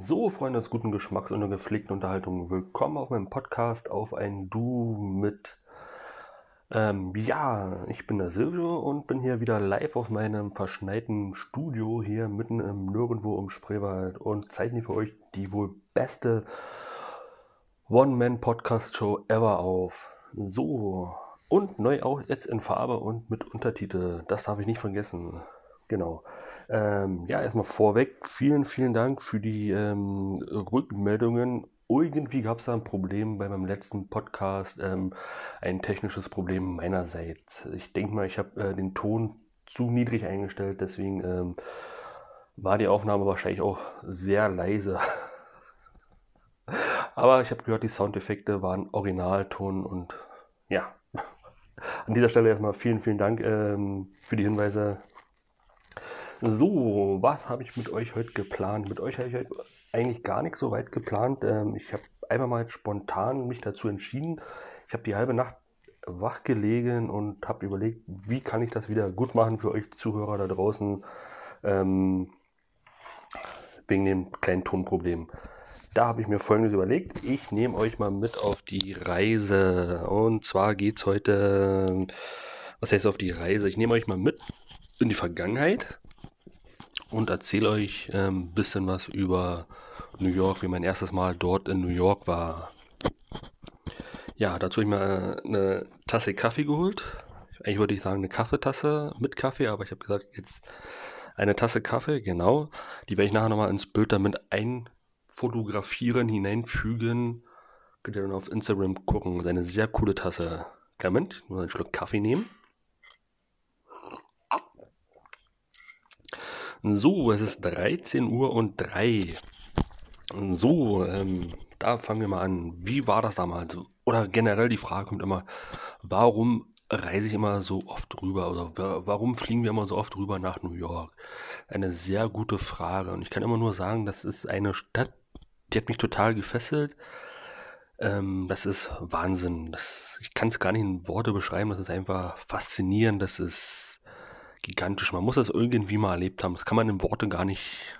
So, Freunde des guten Geschmacks und der gepflegten Unterhaltung, willkommen auf meinem Podcast auf ein Du mit. Ähm, ja, ich bin der Silvio und bin hier wieder live auf meinem verschneiten Studio hier mitten im Nirgendwo im Spreewald und zeichne für euch die wohl beste One-Man-Podcast-Show ever auf. So, und neu auch jetzt in Farbe und mit Untertitel. Das darf ich nicht vergessen. Genau. Ähm, ja, erstmal vorweg, vielen, vielen Dank für die ähm, Rückmeldungen. Irgendwie gab es da ein Problem bei meinem letzten Podcast, ähm, ein technisches Problem meinerseits. Ich denke mal, ich habe äh, den Ton zu niedrig eingestellt, deswegen ähm, war die Aufnahme wahrscheinlich auch sehr leise. Aber ich habe gehört, die Soundeffekte waren Originalton und ja. An dieser Stelle erstmal vielen, vielen Dank ähm, für die Hinweise. So, was habe ich mit euch heute geplant? Mit euch habe ich heute eigentlich gar nicht so weit geplant. Ähm, ich habe einfach mal spontan mich dazu entschieden. Ich habe die halbe Nacht wach gelegen und habe überlegt, wie kann ich das wieder gut machen für euch Zuhörer da draußen ähm, wegen dem kleinen Tonproblem. Da habe ich mir folgendes überlegt. Ich nehme euch mal mit auf die Reise. Und zwar geht es heute, was heißt auf die Reise? Ich nehme euch mal mit in die Vergangenheit und erzähle euch ein ähm, bisschen was über New York, wie mein erstes Mal dort in New York war. Ja, dazu habe ich mir eine Tasse Kaffee geholt. Eigentlich wollte ich sagen eine Kaffeetasse mit Kaffee, aber ich habe gesagt, jetzt eine Tasse Kaffee, genau. Die werde ich nachher nochmal ins Bild damit einfotografieren, hineinfügen. Könnt ihr dann auf Instagram gucken. Das ist eine sehr coole Tasse. Moment, nur einen Schluck Kaffee nehmen. So, es ist 13 Uhr und 3. So, ähm, da fangen wir mal an. Wie war das damals? Oder generell die Frage kommt immer, warum reise ich immer so oft rüber? Oder warum fliegen wir immer so oft rüber nach New York? Eine sehr gute Frage. Und ich kann immer nur sagen, das ist eine Stadt, die hat mich total gefesselt. Ähm, das ist Wahnsinn. Das, ich kann es gar nicht in Worte beschreiben. Das ist einfach faszinierend. Das ist gigantisch. Man muss das irgendwie mal erlebt haben. Das kann man in Worte gar nicht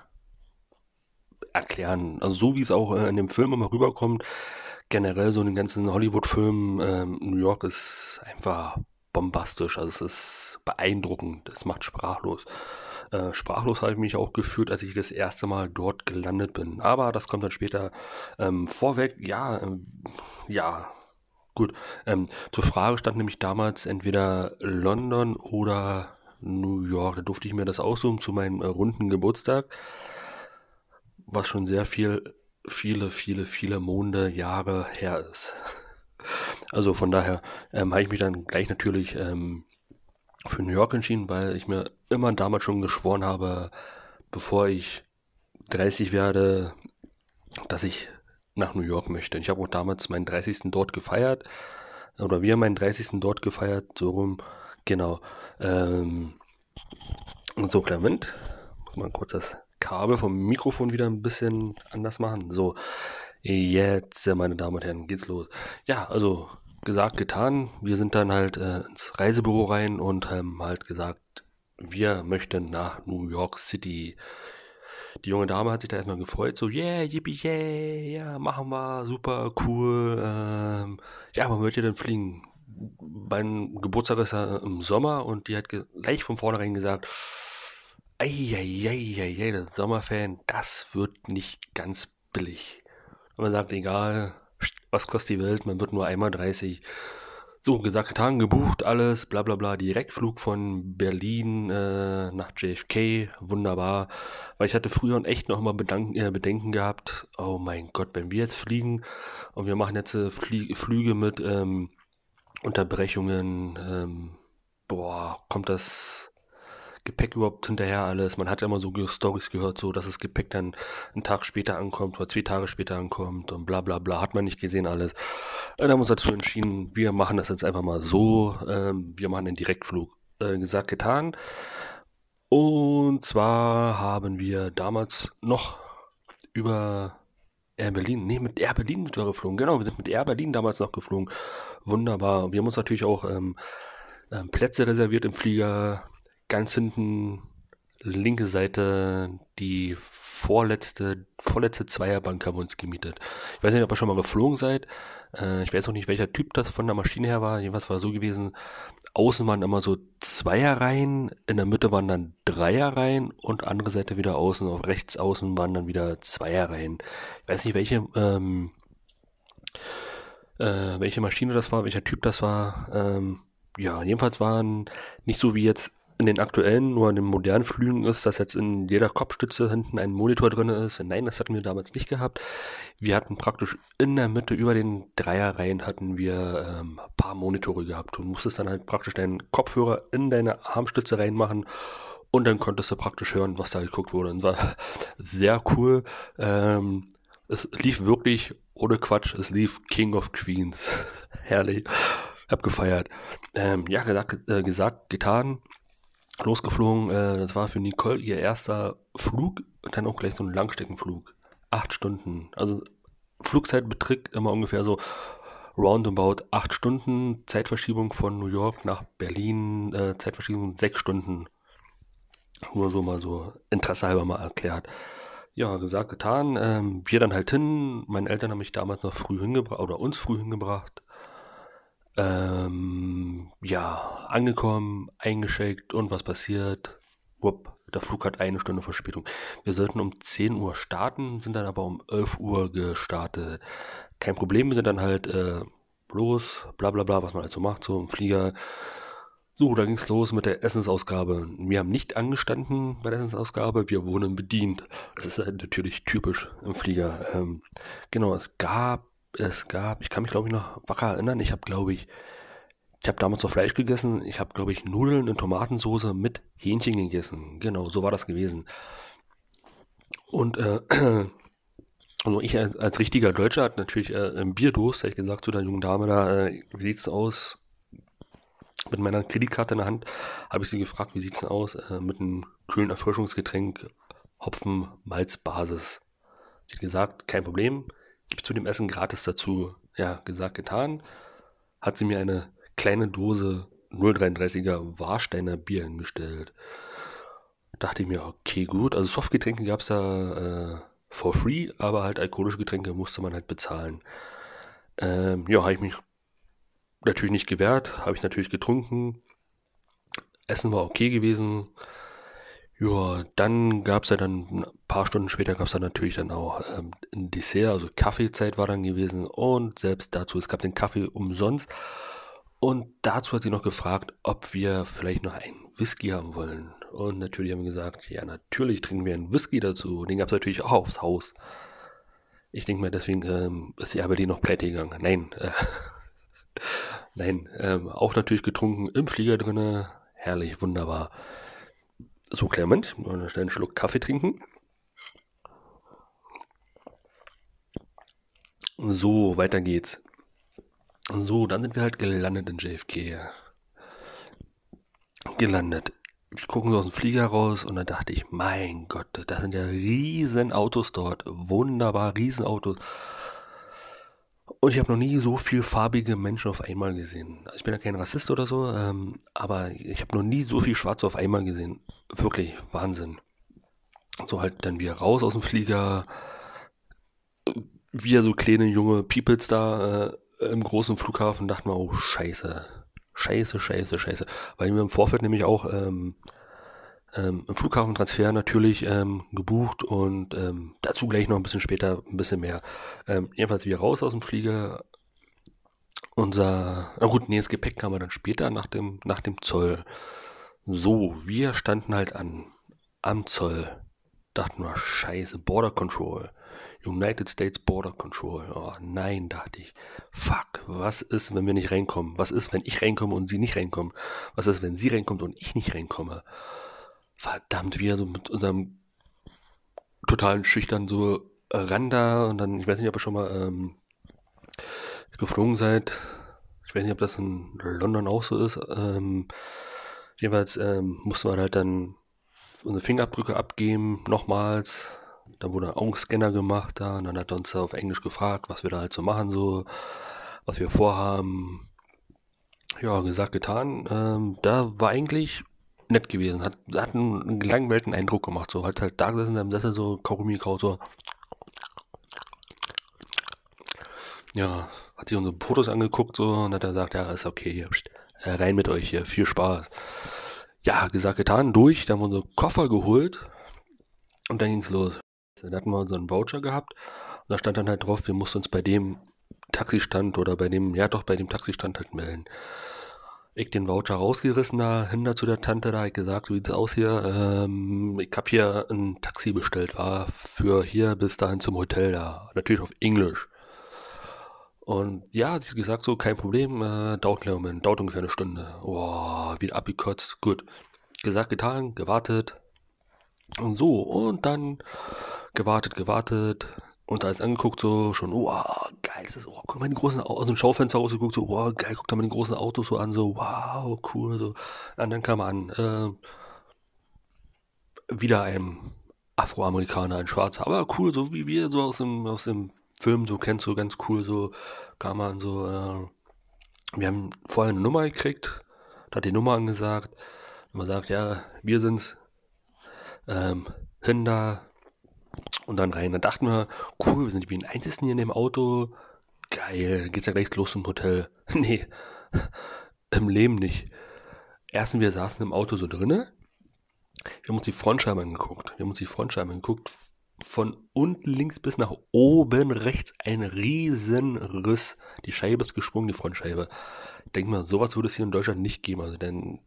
erklären. Also so wie es auch äh, in dem Film immer rüberkommt, generell so in den ganzen Hollywood-Filmen, ähm, New York ist einfach bombastisch. Also es ist beeindruckend. Es macht sprachlos. Äh, sprachlos habe ich mich auch gefühlt, als ich das erste Mal dort gelandet bin. Aber das kommt dann später ähm, vorweg. Ja, ähm, ja, gut. Ähm, zur Frage stand nämlich damals entweder London oder New York. Da durfte ich mir das aussuchen zu meinem äh, runden Geburtstag, was schon sehr viel, viele, viele, viele Monde, Jahre her ist. Also von daher ähm, habe ich mich dann gleich natürlich ähm, für New York entschieden, weil ich mir immer damals schon geschworen habe, bevor ich 30 werde, dass ich nach New York möchte. Ich habe auch damals meinen 30. dort gefeiert. Oder wir haben meinen 30. dort gefeiert, so rum. Genau. Ähm, und so, Clement. Muss mal kurz das Kabel vom Mikrofon wieder ein bisschen anders machen. So, jetzt, meine Damen und Herren, geht's los. Ja, also gesagt, getan. Wir sind dann halt äh, ins Reisebüro rein und haben halt gesagt, wir möchten nach New York City. Die junge Dame hat sich da erstmal gefreut, so, yeah, yippie, yeah, ja, machen wir, super, cool. Ähm, ja, wann wollt ihr denn fliegen? Mein Geburtstag ist ja im Sommer und die hat gleich von vornherein gesagt, eieieiei, der Sommerfan, das wird nicht ganz billig. Und man sagt, egal, was kostet die Welt, man wird nur einmal 30. So, gesagt, getan, gebucht, alles, bla bla bla, Direktflug von Berlin äh, nach JFK, wunderbar. Weil ich hatte früher echt noch immer Bedanken, äh, Bedenken gehabt, oh mein Gott, wenn wir jetzt fliegen und wir machen jetzt äh, Flüge mit ähm, Unterbrechungen, ähm, boah, kommt das Gepäck überhaupt hinterher alles? Man hat ja immer so Stories gehört, so dass das Gepäck dann einen Tag später ankommt oder zwei Tage später ankommt und bla bla bla, hat man nicht gesehen alles. Dann haben wir uns dazu entschieden, wir machen das jetzt einfach mal so, ähm, wir machen den Direktflug. Äh, gesagt, getan. Und zwar haben wir damals noch über Air Berlin, nee, mit Air Berlin sind wir geflogen. Genau, wir sind mit Air Berlin damals noch geflogen. Wunderbar. Wir haben uns natürlich auch ähm, ähm, Plätze reserviert im Flieger. Ganz hinten linke Seite die vorletzte, vorletzte Zweierbank haben wir uns gemietet. Ich weiß nicht, ob ihr schon mal geflogen seid. Äh, ich weiß auch nicht, welcher Typ das von der Maschine her war. Jedenfalls war so gewesen. Außen waren immer so Zweierreihen, in der Mitte waren dann Dreierreihen und andere Seite wieder außen, auf rechts außen waren dann wieder Zweierreihen. Ich weiß nicht, welche, ähm, äh, welche Maschine das war, welcher Typ das war. Ähm, ja, jedenfalls waren nicht so wie jetzt in den aktuellen, nur in den modernen Flügen ist, dass jetzt in jeder Kopfstütze hinten ein Monitor drin ist. Nein, das hatten wir damals nicht gehabt. Wir hatten praktisch in der Mitte über den Dreierreihen hatten wir ähm, paar Monitore gehabt. Du musstest dann halt praktisch deinen Kopfhörer in deine Armstütze reinmachen und dann konntest du praktisch hören, was da geguckt wurde. Und war sehr cool. Ähm, es lief wirklich ohne Quatsch. Es lief King of Queens. Herrlich. Hab gefeiert. Ähm, ja, gesagt, äh, gesagt, getan losgeflogen. Äh, das war für Nicole ihr erster Flug und dann auch gleich so ein Langstreckenflug. Acht Stunden. Also Flugzeit beträgt immer ungefähr so roundabout acht Stunden. Zeitverschiebung von New York nach Berlin. Äh, Zeitverschiebung sechs Stunden. Nur so mal so Interesse halber mal erklärt. Ja, gesagt, getan. Ähm, wir dann halt hin. Meine Eltern haben mich damals noch früh hingebracht oder uns früh hingebracht. Ähm, ja, angekommen, eingeschickt und was passiert? Wupp, der Flug hat eine Stunde Verspätung. Wir sollten um 10 Uhr starten, sind dann aber um 11 Uhr gestartet. Kein Problem, wir sind dann halt äh, los, bla bla bla, was man halt so macht, so im Flieger. So, da ging's los mit der Essensausgabe. Wir haben nicht angestanden bei der Essensausgabe, wir wurden bedient. Das ist halt natürlich typisch im Flieger. Ähm, genau, es gab es gab, ich kann mich glaube ich noch wacker erinnern, ich habe glaube ich, ich habe damals noch Fleisch gegessen, ich habe glaube ich Nudeln in Tomatensoße mit Hähnchen gegessen. Genau, so war das gewesen. Und äh, also ich als, als richtiger Deutscher hatte natürlich äh, ein Bierdurst, habe ich gesagt zu der jungen Dame da, äh, wie sieht's aus? Mit meiner Kreditkarte in der Hand habe ich sie gefragt, wie sieht's denn aus äh, mit einem kühlen Erfrischungsgetränk, Hopfen, Malz, Basis. Sie hat gesagt, kein Problem, zu dem Essen gratis dazu. Ja, gesagt, getan. Hat sie mir eine kleine Dose 0,33er Warsteiner Bier hingestellt. Dachte ich mir, okay, gut. Also Softgetränke gab es da äh, for free, aber halt alkoholische Getränke musste man halt bezahlen. Ähm, ja, habe ich mich natürlich nicht gewehrt, habe ich natürlich getrunken. Essen war okay gewesen. Ja, dann gab es ja dann, ein paar Stunden später gab es dann natürlich dann auch ähm, ein Dessert, also Kaffeezeit war dann gewesen und selbst dazu, es gab den Kaffee umsonst. Und dazu hat sie noch gefragt, ob wir vielleicht noch einen Whisky haben wollen. Und natürlich haben wir gesagt, ja, natürlich trinken wir einen Whisky dazu. Den gab es natürlich auch aufs Haus. Ich denke mal, deswegen ähm, ist die noch pleite gegangen. Nein, äh, nein, ähm, auch natürlich getrunken im Flieger drinne. Herrlich, wunderbar. So, Clement, mal schnell einen Schluck Kaffee trinken. So, weiter geht's. So, dann sind wir halt gelandet in JFK. Gelandet. Wir gucken so aus dem Flieger raus und dann dachte ich, mein Gott, das sind ja riesen Autos dort. Wunderbar, Riesenautos. Und ich habe noch nie so viel farbige Menschen auf einmal gesehen. Also ich bin ja kein Rassist oder so, ähm, aber ich habe noch nie so viel Schwarze auf einmal gesehen. Wirklich Wahnsinn. So halt dann wieder raus aus dem Flieger, wieder so kleine junge Peoples da äh, im großen Flughafen. Dachte mir, oh Scheiße, Scheiße, Scheiße, Scheiße. Weil wir im Vorfeld nämlich auch ähm, ähm, im Flughafentransfer natürlich ähm, gebucht und ähm, dazu gleich noch ein bisschen später ein bisschen mehr. Ähm, jedenfalls wir raus aus dem Flieger. Unser, na gut, nee, das Gepäck kam wir dann später nach dem, nach dem Zoll. So, wir standen halt an, am Zoll. Dachten wir, scheiße, Border Control. United States Border Control. Oh nein, dachte ich. Fuck, was ist, wenn wir nicht reinkommen? Was ist, wenn ich reinkomme und sie nicht reinkommen? Was ist, wenn sie reinkommt und ich nicht reinkomme? verdammt, wieder so mit unserem totalen Schüchtern so ran da und dann, ich weiß nicht, ob ihr schon mal ähm, geflogen seid. Ich weiß nicht, ob das in London auch so ist. Ähm, jedenfalls ähm, musste man halt dann unsere Fingerabdrücke abgeben, nochmals. Dann wurde ein Augenscanner gemacht da und dann hat er uns auf Englisch gefragt, was wir da halt so machen, so, was wir vorhaben. Ja, gesagt, getan. Ähm, da war eigentlich nett gewesen. Hat, hat einen, gelangweilten Eindruck gemacht. So hat halt da gesessen in Sessel so Kaugummi kaut, so. Ja, hat sich unsere Fotos angeguckt so und hat er gesagt, ja, ist okay, hier, rein mit euch hier, viel Spaß. Ja, gesagt, getan, durch, dann haben wir unsere Koffer geholt und dann ging's los. Dann hatten wir so einen Voucher gehabt und da stand dann halt drauf, wir mussten uns bei dem Taxistand oder bei dem, ja doch, bei dem Taxistand halt melden. Ich den Voucher rausgerissen da, hinter zu der Tante da, ich gesagt, wie sieht's aus hier, ähm, ich hab hier ein Taxi bestellt, war für hier bis dahin zum Hotel da, natürlich auf Englisch. Und ja, sie hat gesagt, so, kein Problem, äh, dauert einen Moment, dauert ungefähr eine Stunde. Boah, wieder abgekotzt, gut. Gesagt, getan, gewartet. Und so, und dann gewartet, gewartet. Und da ist angeguckt, so schon, wow, geil, das ist, guck mal die großen Autos, aus dem Schaufenster rausgeguckt, so, wow, geil, guck da mal die großen Autos so an, so, wow, cool, so. Und dann kam an, äh, wieder ein Afroamerikaner, ein Schwarzer, aber cool, so wie wir, so aus dem, aus dem Film so kennst, so ganz cool, so kam man so, äh, wir haben vorher eine Nummer gekriegt, da hat die Nummer angesagt, und man sagt, ja, wir sind's, ähm, Hinder, und dann rein. Da dachten wir, cool, wir sind die einzigen hier in dem Auto. Geil, geht's ja gleich los zum Hotel. nee, im Leben nicht. Erstens, wir saßen im Auto so drinne. Wir haben uns die Frontscheibe angeguckt. Wir haben uns die Frontscheibe angeguckt. Von unten links bis nach oben rechts ein riesen Riss. Die Scheibe ist gesprungen, die Frontscheibe. Ich denke mal, sowas würde es hier in Deutschland nicht geben. Also denn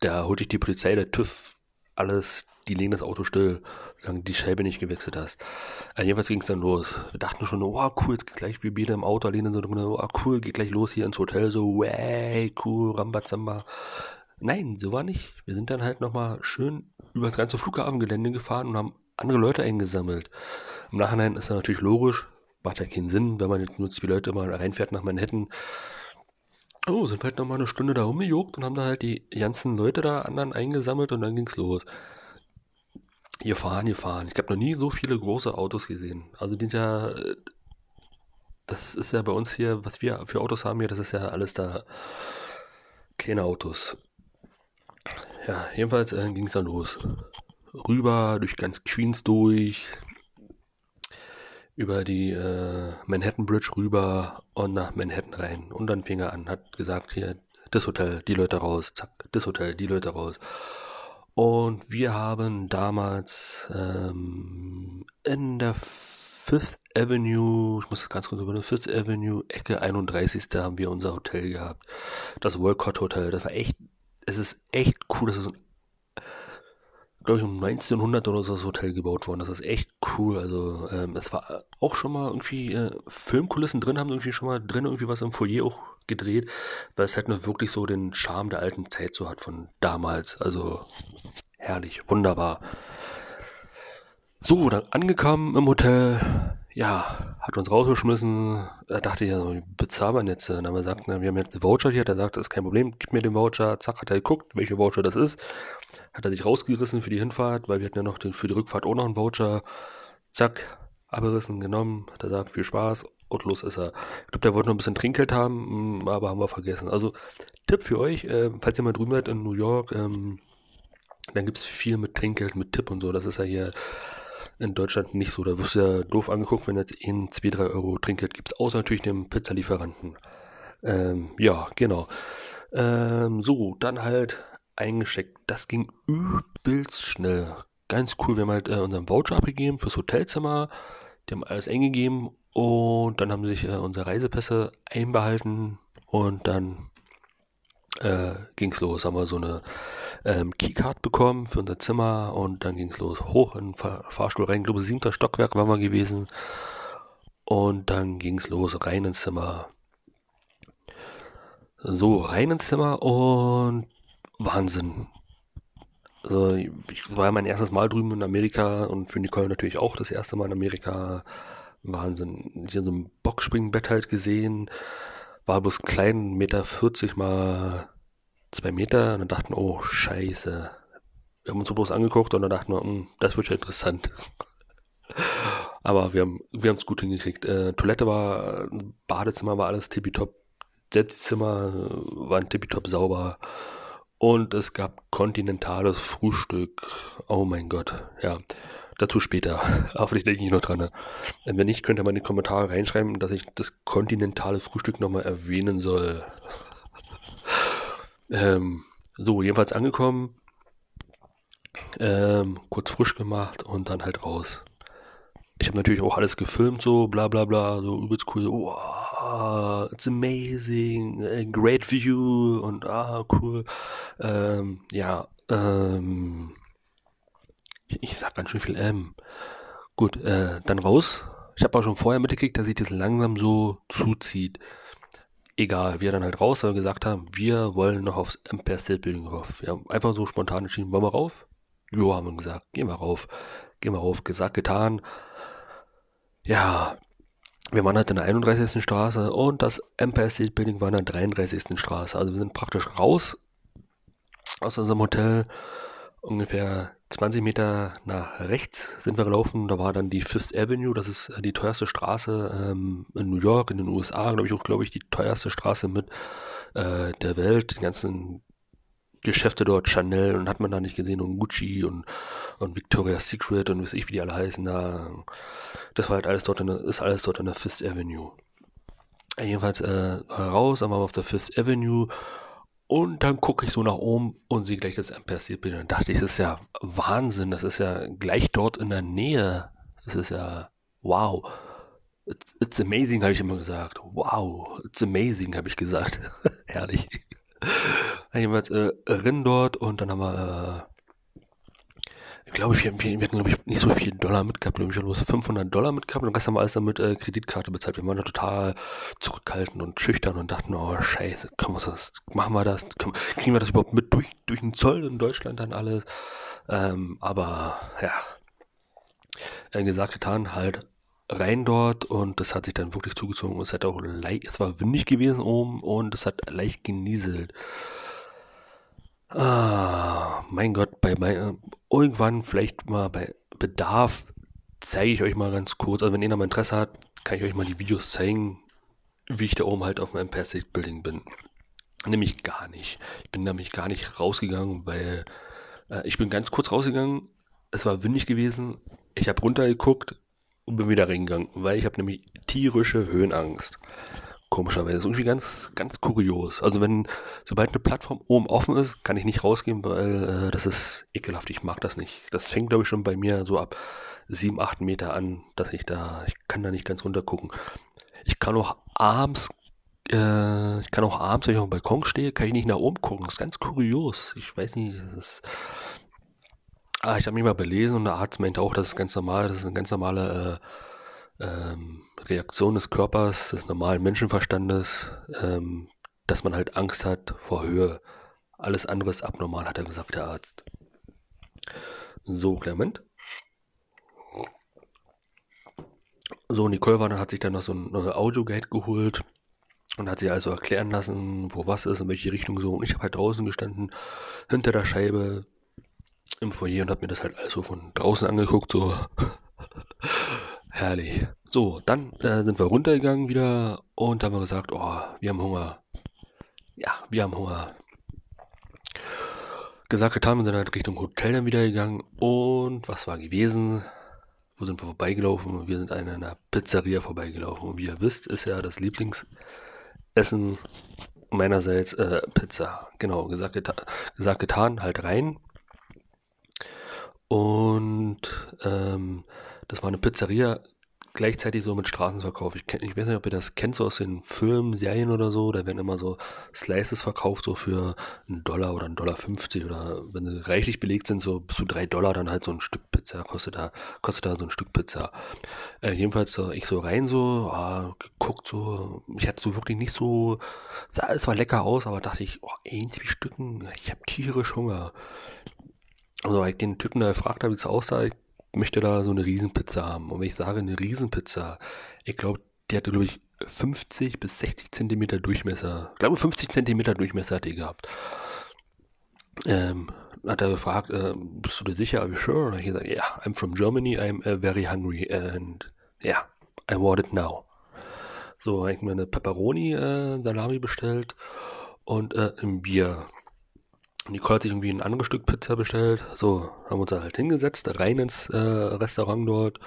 da holt dich die Polizei, der TÜV, alles, die legen das Auto still, solange die Scheibe nicht gewechselt hast. Also jedenfalls ging es dann los. Wir dachten schon, oh cool, jetzt geht gleich wie Biene im Auto, lehnen so, oh cool, geht gleich los hier ins Hotel, so, way, cool, Rambazamba. Nein, so war nicht. Wir sind dann halt nochmal schön über das ganze Flughafengelände gefahren und haben andere Leute eingesammelt. Im Nachhinein ist das natürlich logisch, macht ja keinen Sinn, wenn man jetzt nur zwei Leute mal reinfährt nach Manhattan, Oh, sind wir halt nochmal eine Stunde da rumgejuckt und haben da halt die ganzen Leute da anderen eingesammelt und dann ging's los. Hier fahren, hier fahren. Ich habe noch nie so viele große Autos gesehen. Also die sind ja, das ist ja bei uns hier, was wir für Autos haben hier, das ist ja alles da kleine Autos. Ja, jedenfalls äh, ging es dann los. Rüber, durch ganz Queens durch, über die äh, Manhattan Bridge rüber und nach Manhattan rein. Und dann fing er an, hat gesagt, hier, das Hotel, die Leute raus, zack, das Hotel, die Leute raus. Und wir haben damals ähm, in der Fifth Avenue, ich muss das ganz kurz über Fifth Avenue, Ecke 31. haben wir unser Hotel gehabt. Das Wolcott Hotel. Das war echt, es ist echt cool. Das ist ein glaube ich, um 1900 oder so das Hotel gebaut worden. Das ist echt cool. Also, ähm, es war auch schon mal irgendwie äh, Filmkulissen drin, haben irgendwie schon mal drin irgendwie was im Foyer auch gedreht, weil es halt noch wirklich so den Charme der alten Zeit so hat von damals. Also, herrlich, wunderbar. So, dann angekommen im Hotel, ja, hat uns rausgeschmissen. Da dachte ja, wie bezahlt man jetzt? Dann haben wir gesagt, wir haben jetzt einen Voucher hier. Der sagt, das ist kein Problem, gib mir den Voucher. Zack, hat er geguckt, welcher Voucher das ist hat er sich rausgerissen für die Hinfahrt, weil wir hatten ja noch den, für die Rückfahrt auch noch einen Voucher. Zack, abgerissen, genommen, hat er gesagt, viel Spaß und los ist er. Ich glaube, der wollte noch ein bisschen Trinkgeld haben, mm, aber haben wir vergessen. Also, Tipp für euch, äh, falls ihr mal drüben seid in New York, ähm, dann gibt es viel mit Trinkgeld, mit Tipp und so. Das ist ja hier in Deutschland nicht so. Da wirst du ja doof angeguckt, wenn jetzt 1, 2, 3 Euro Trinkgeld gibt, außer natürlich dem Pizzalieferanten. Ähm, ja, genau. Ähm, so, dann halt eingesteckt. Das ging übelst schnell. Ganz cool. Wir haben halt äh, unseren Voucher abgegeben fürs Hotelzimmer. Die haben alles eingegeben und dann haben sich äh, unsere Reisepässe einbehalten und dann äh, ging's los. Haben wir so eine ähm, Keycard bekommen für unser Zimmer und dann ging's los. Hoch in den Fahr Fahrstuhl rein. Ich glaube, siebter Stockwerk waren wir gewesen. Und dann ging's los, rein ins Zimmer. So, rein ins Zimmer und Wahnsinn. Also, ich war mein erstes Mal drüben in Amerika und für Nicole natürlich auch das erste Mal in Amerika. Wahnsinn. Hier so ein Boxspringbett halt gesehen. War bloß klein, Meter 40 mal zwei Meter. Und dann dachten, oh, scheiße. Wir haben uns so bloß angeguckt und dann dachten wir, hm, das wird ja interessant. Aber wir haben wir es gut hingekriegt. Äh, Toilette war, Badezimmer war alles tippitopp. Die Zimmer waren tippitopp sauber. Und es gab kontinentales Frühstück. Oh mein Gott, ja. Dazu später. Hoffentlich denke ich noch dran. Ne? Wenn nicht, könnt ihr mal in die Kommentare reinschreiben, dass ich das kontinentale Frühstück nochmal erwähnen soll. ähm, so, jedenfalls angekommen. Ähm, kurz frisch gemacht und dann halt raus. Ich habe natürlich auch alles gefilmt, so bla bla bla, so übelst cool. Wow, it's amazing, great view und ah, cool. Ähm, ja, ähm, ich, sag ganz schön viel M. Gut, äh, dann raus. Ich habe auch schon vorher mitgekriegt, dass sich das langsam so zuzieht. Egal, wir dann halt raus, weil wir gesagt haben, wir wollen noch aufs Empire State Building rauf. Wir haben einfach so spontan entschieden, wollen wir rauf? Jo, haben wir gesagt, gehen wir rauf. Gehen wir rauf. Gesagt, getan. Ja, wir waren halt in der 31. Straße und das Empire State Building war in der 33. Straße. Also wir sind praktisch raus aus unserem Hotel ungefähr 20 Meter nach rechts sind wir gelaufen. Da war dann die Fifth Avenue. Das ist äh, die teuerste Straße ähm, in New York, in den USA. Glaube ich auch, glaube ich, die teuerste Straße mit äh, der Welt. Die ganzen Geschäfte dort, Chanel und hat man da nicht gesehen und Gucci und, und Victoria's Secret und weiß ich, wie die alle heißen. Da, das war halt alles dort, in der, ist alles dort in der Fifth Avenue. Jedenfalls äh, raus, aber auf der Fifth Avenue und dann gucke ich so nach oben und sehe gleich das Empire Building. Und dachte ich, das ist ja Wahnsinn. Das ist ja gleich dort in der Nähe. Das ist ja wow. It's, it's amazing, habe ich immer gesagt. Wow, it's amazing, habe ich gesagt. Herrlich. Jedenfalls äh, Rennen dort und dann haben wir äh, glaube, wir, wir, wir hatten, glaube ich, nicht so viel Dollar mitgehabt. Ich habe bloß 500 Dollar mitgehabt und Rest haben wir alles dann mit äh, Kreditkarte bezahlt. Wir waren da total zurückhaltend und schüchtern und dachten, oh, scheiße, können wir das, machen wir das, können, kriegen wir das überhaupt mit durch, durch den Zoll in Deutschland dann alles? Ähm, aber, ja, äh, gesagt, getan, halt rein dort und das hat sich dann wirklich zugezogen es hat auch leicht, es war windig gewesen oben und es hat leicht genieselt. Ah, mein Gott, bei, bei irgendwann vielleicht mal bei Bedarf zeige ich euch mal ganz kurz. Also wenn ihr noch mal Interesse habt, kann ich euch mal die Videos zeigen, wie ich da oben halt auf Empire State Building bin. Nämlich gar nicht. Ich bin nämlich gar nicht rausgegangen, weil äh, ich bin ganz kurz rausgegangen. Es war windig gewesen. Ich habe runtergeguckt und bin wieder reingegangen, weil ich habe nämlich tierische Höhenangst komischerweise. Das ist irgendwie ganz, ganz kurios. Also wenn, sobald eine Plattform oben offen ist, kann ich nicht rausgehen, weil äh, das ist ekelhaft. Ich mag das nicht. Das fängt, glaube ich, schon bei mir so ab sieben, acht Meter an, dass ich da, ich kann da nicht ganz runter gucken. Ich kann auch abends, äh, ich kann auch abends, wenn ich auf dem Balkon stehe, kann ich nicht nach oben gucken. Das ist ganz kurios. Ich weiß nicht, das ist, ah, ich habe mich mal belesen und der Arzt meinte auch, das ist ganz normal, das ist eine ganz normale, äh, ähm, Reaktion des Körpers, des normalen Menschenverstandes, ähm, dass man halt Angst hat vor Höhe. Alles andere ist abnormal, hat er gesagt, der Arzt. So, Clement. So, Nicole war, hat sich dann noch so ein Audiogate geholt und hat sich also erklären lassen, wo was ist, in welche Richtung so. Und ich habe halt draußen gestanden, hinter der Scheibe im Foyer und habe mir das halt alles so von draußen angeguckt, so Herrlich. So, dann äh, sind wir runtergegangen wieder und haben gesagt, oh, wir haben Hunger. Ja, wir haben Hunger. Gesagt, getan, wir sind halt Richtung Hotel dann wieder gegangen und was war gewesen? Wo sind wir vorbeigelaufen? Wir sind an einer Pizzeria vorbeigelaufen. Und wie ihr wisst, ist ja das Lieblingsessen meinerseits äh, Pizza. Genau, gesagt, geta gesagt, getan, halt rein. Und ähm, das war eine Pizzeria, gleichzeitig so mit Straßenverkauf. Ich, kenn, ich weiß nicht, ob ihr das kennt, so aus den Filmen, Serien oder so. Da werden immer so Slices verkauft, so für einen Dollar oder einen Dollar 50 oder wenn sie reichlich belegt sind, so bis zu drei Dollar dann halt so ein Stück Pizza kostet da, kostet da so ein Stück Pizza. Äh, jedenfalls so, ich so rein so, ah, geguckt so, ich hatte so wirklich nicht so, sah es zwar lecker aus, aber dachte ich, oh, ein, zwei Stücken, ich habe tierisch Hunger. Also, weil ich den Typen da gefragt habe, wie es aussah, ich möchte da so eine Riesenpizza haben. Und wenn ich sage eine Riesenpizza, ich glaube, die hatte, glaube ich, 50 bis 60 Zentimeter Durchmesser. Ich glaube, 50 Zentimeter Durchmesser hat die gehabt. Ähm, hat er gefragt, äh, bist du dir sicher? Are you sure? Und ich gesagt, yeah, I'm from Germany, I'm uh, very hungry and yeah, I want it now. So, habe ich mir eine Pepperoni äh, bestellt und äh, ein Bier Nicole hat sich irgendwie ein anderes Stück Pizza bestellt. So, haben wir uns da halt hingesetzt, rein ins äh, Restaurant dort.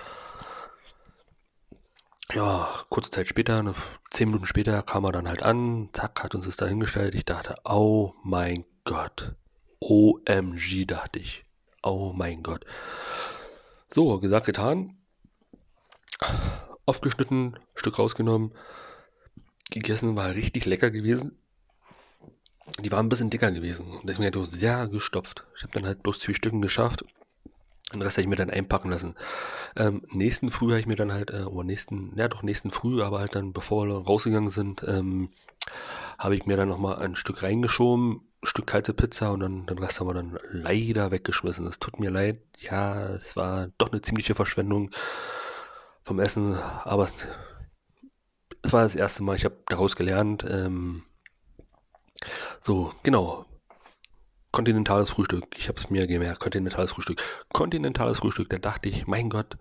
Ja, kurze Zeit später, ne, zehn Minuten später kam er dann halt an, zack, hat uns das da hingestellt. Ich dachte, oh mein Gott. OMG, dachte ich. Oh mein Gott. So, gesagt, getan. Aufgeschnitten, Stück rausgenommen. Gegessen, war richtig lecker gewesen. Die waren ein bisschen dicker gewesen. Deswegen hat er sehr gestopft. Ich habe dann halt bloß zwei Stücken geschafft. Den Rest habe ich mir dann einpacken lassen. Ähm, nächsten Früh habe ich mir dann halt, äh, oder nächsten, ja doch nächsten Früh, aber halt dann, bevor wir rausgegangen sind, ähm, habe ich mir dann nochmal ein Stück reingeschoben, ein Stück kalte Pizza und dann den Rest haben wir dann leider weggeschmissen. Es tut mir leid, ja, es war doch eine ziemliche Verschwendung vom Essen, aber es war das erste Mal, ich habe daraus gelernt, ähm, so, genau. Kontinentales Frühstück. Ich habe es mir gemerkt. Kontinentales Frühstück. Kontinentales Frühstück. Da dachte ich, mein Gott,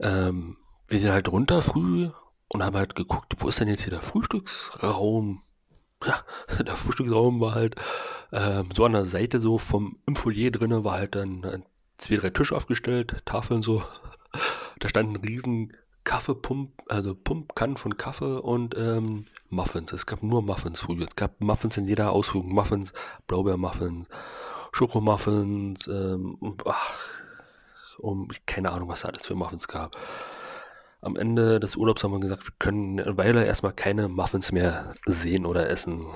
ähm, wir sind halt runter früh und haben halt geguckt, wo ist denn jetzt hier der Frühstücksraum? Ja, der Frühstücksraum war halt ähm, so an der Seite so vom im Foyer drinnen war halt dann äh, zwei, drei Tische aufgestellt, Tafeln so. Da stand ein riesen Kaffeepump, also Pumpkannen von Kaffee und ähm, Muffins. Es gab nur Muffins früher. Es gab Muffins in jeder Ausführung. Muffins, Blaubeermuffins, Schokomuffins, ähm, ach, um, keine Ahnung, was da alles für Muffins gab. Am Ende des Urlaubs haben wir gesagt, wir können eine Weile erstmal keine Muffins mehr sehen oder essen.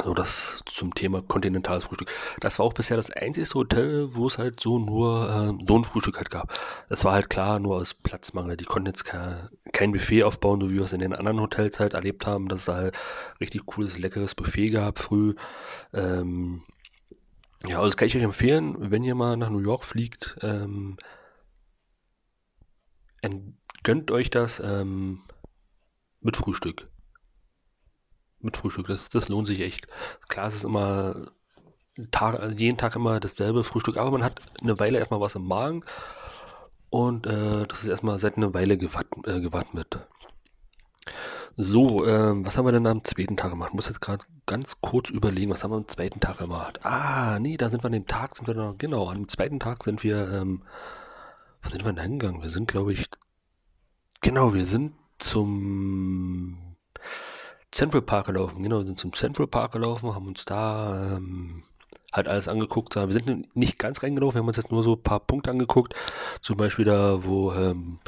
Also das zum Thema kontinentales Frühstück. Das war auch bisher das einzige Hotel, wo es halt so nur äh, so ein Frühstück halt gab. Das war halt klar nur aus Platzmangel. Die konnten jetzt kein, kein Buffet aufbauen, so wie wir es in den anderen Hotels halt erlebt haben, dass es halt richtig cooles, leckeres Buffet gab früh. Ähm, ja, also das kann ich euch empfehlen, wenn ihr mal nach New York fliegt, ähm, gönnt euch das ähm, mit Frühstück mit Frühstück. Das, das lohnt sich echt. Klar, es ist immer Tag, also jeden Tag immer dasselbe Frühstück, aber man hat eine Weile erstmal was im Magen und äh, das ist erstmal seit einer Weile gewappnet. Äh. So, äh, was haben wir denn am zweiten Tag gemacht? Ich muss jetzt gerade ganz kurz überlegen, was haben wir am zweiten Tag gemacht? Ah, nee, da sind wir an dem Tag, sind wir noch, genau, dem zweiten Tag sind wir, ähm, wo sind wir denn hingegangen? Wir sind, glaube ich, genau, wir sind zum Central Park gelaufen. Genau, wir sind zum Central Park gelaufen, haben uns da ähm, halt alles angeguckt. Wir sind nicht ganz reingelaufen, wir haben uns jetzt nur so ein paar Punkte angeguckt. Zum Beispiel da, wo ähm,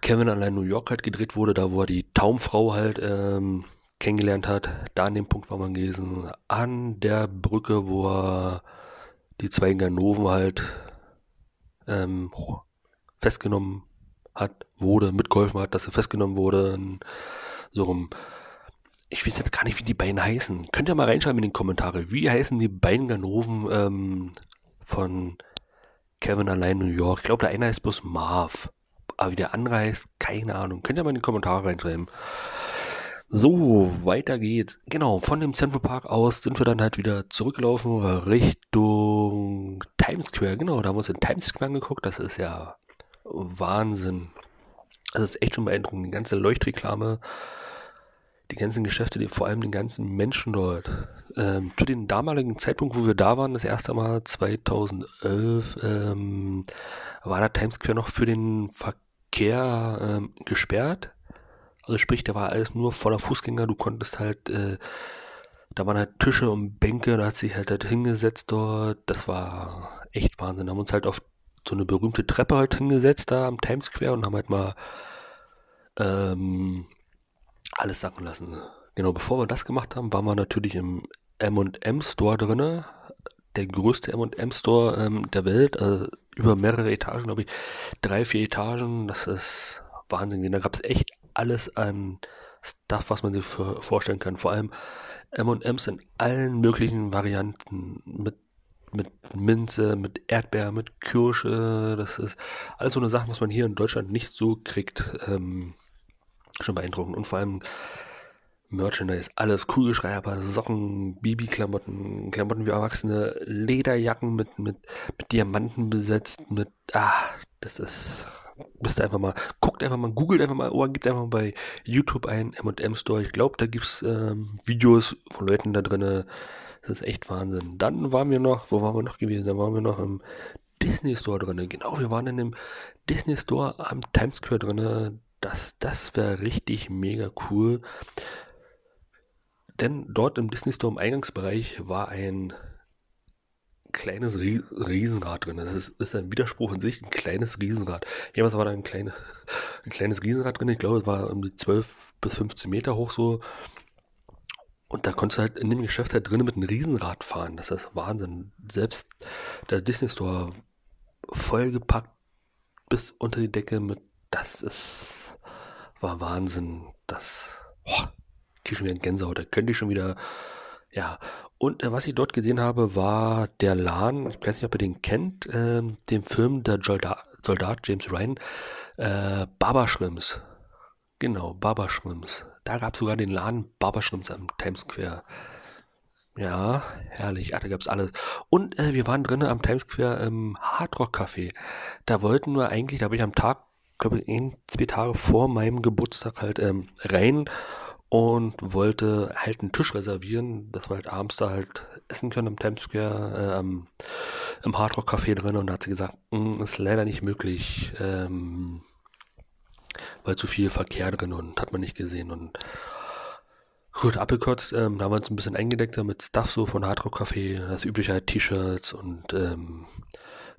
Kevin allein New York halt gedreht wurde, da wo er die Taumfrau halt ähm, kennengelernt hat. Da an dem Punkt war man gewesen. An der Brücke, wo er die zwei Ganoven halt ähm, festgenommen hat, wurde, mitgeholfen hat, dass er festgenommen wurde. So rum. Ich weiß jetzt gar nicht, wie die beiden heißen. Könnt ihr mal reinschreiben in den Kommentare. Wie heißen die beiden Ganoven ähm, von Kevin allein New York? Ich glaube, der eine heißt bloß Marv. Aber wie der andere heißt, keine Ahnung. Könnt ihr mal in die Kommentare reinschreiben. So, weiter geht's. Genau, von dem Central Park aus sind wir dann halt wieder zurückgelaufen Richtung Times Square. Genau, da haben wir uns in Times Square angeguckt. Das ist ja Wahnsinn. Das ist echt schon beeindruckend. Die ganze Leuchtreklame, die ganzen Geschäfte, die, vor allem den ganzen Menschen dort. Ähm, zu dem damaligen Zeitpunkt, wo wir da waren, das erste Mal 2011, ähm, war der Times Square noch für den Verkehr ähm, gesperrt. Also sprich, da war alles nur voller Fußgänger. Du konntest halt, äh, da waren halt Tische und Bänke, da hat sich halt, halt hingesetzt dort. Das war echt Wahnsinn. Da haben uns halt auf so eine berühmte Treppe halt hingesetzt da am Times Square und haben halt mal ähm, alles sacken lassen. Genau, bevor wir das gemacht haben, waren wir natürlich im M&M Store drinne, der größte M&M Store ähm, der Welt, also über mehrere Etagen, glaube ich, drei, vier Etagen, das ist Wahnsinn. Da gab es echt alles an Stuff, was man sich vorstellen kann. Vor allem M&M's in allen möglichen Varianten mit mit Minze, mit Erdbeer, mit Kirsche. Das ist alles so eine Sache, was man hier in Deutschland nicht so kriegt. Ähm, schon beeindruckend. Und vor allem Merchandise, alles Kugelschreiber, Socken, Babyklamotten, Klamotten wie Erwachsene, Lederjacken mit, mit, mit Diamanten besetzt, mit, ah, das ist Bist einfach mal, guckt einfach mal, googelt einfach mal oder gibt einfach mal bei YouTube ein M&M Store. Ich glaube, da gibt's ähm, Videos von Leuten da drinnen. Das ist echt Wahnsinn. Dann waren wir noch, wo waren wir noch gewesen? Dann waren wir noch im Disney Store drinne. Genau, wir waren in dem Disney Store am Times Square drinne. Das, das wäre richtig mega cool. Denn dort im Disney Store im Eingangsbereich war ein kleines Riesenrad drin. Das ist, ist, ein Widerspruch in sich, ein kleines Riesenrad. Jemals war da ein, kleine, ein kleines Riesenrad drin. Ich glaube, es war um die 12 bis 15 Meter hoch so. Und da konntest du halt in dem Geschäft halt drinnen mit einem Riesenrad fahren. Das ist Wahnsinn. Selbst der Disney Store vollgepackt bis unter die Decke mit, das ist, war Wahnsinn. Das, boah, ich schon wieder in Gänsehaut. Da könnte ich schon wieder, ja. Und äh, was ich dort gesehen habe, war der Lahn, ich weiß nicht, ob ihr den kennt, äh, den Film der Soldat, Soldat James Ryan, äh, Barberschrimps. Genau, Barberschrimps. Da gab es sogar den Laden Barberschrimps am Times Square. Ja, herrlich. Ach, da gab's alles. Und äh, wir waren drinnen am Times Square im Hardrock Café. Da wollten wir eigentlich, da bin ich am Tag, glaube ich, ein, zwei Tage vor meinem Geburtstag halt ähm, rein und wollte halt einen Tisch reservieren, dass wir halt abends da halt essen können am Times Square, äh, im Hardrock Café drin und da hat sie gesagt, mm, ist leider nicht möglich, ähm, weil zu viel Verkehr drin und hat man nicht gesehen und gut abgekürzt, ähm, da haben wir uns ein bisschen eingedeckt mit Stuff so von Hardrock Café, das übliche halt T-Shirts und ähm,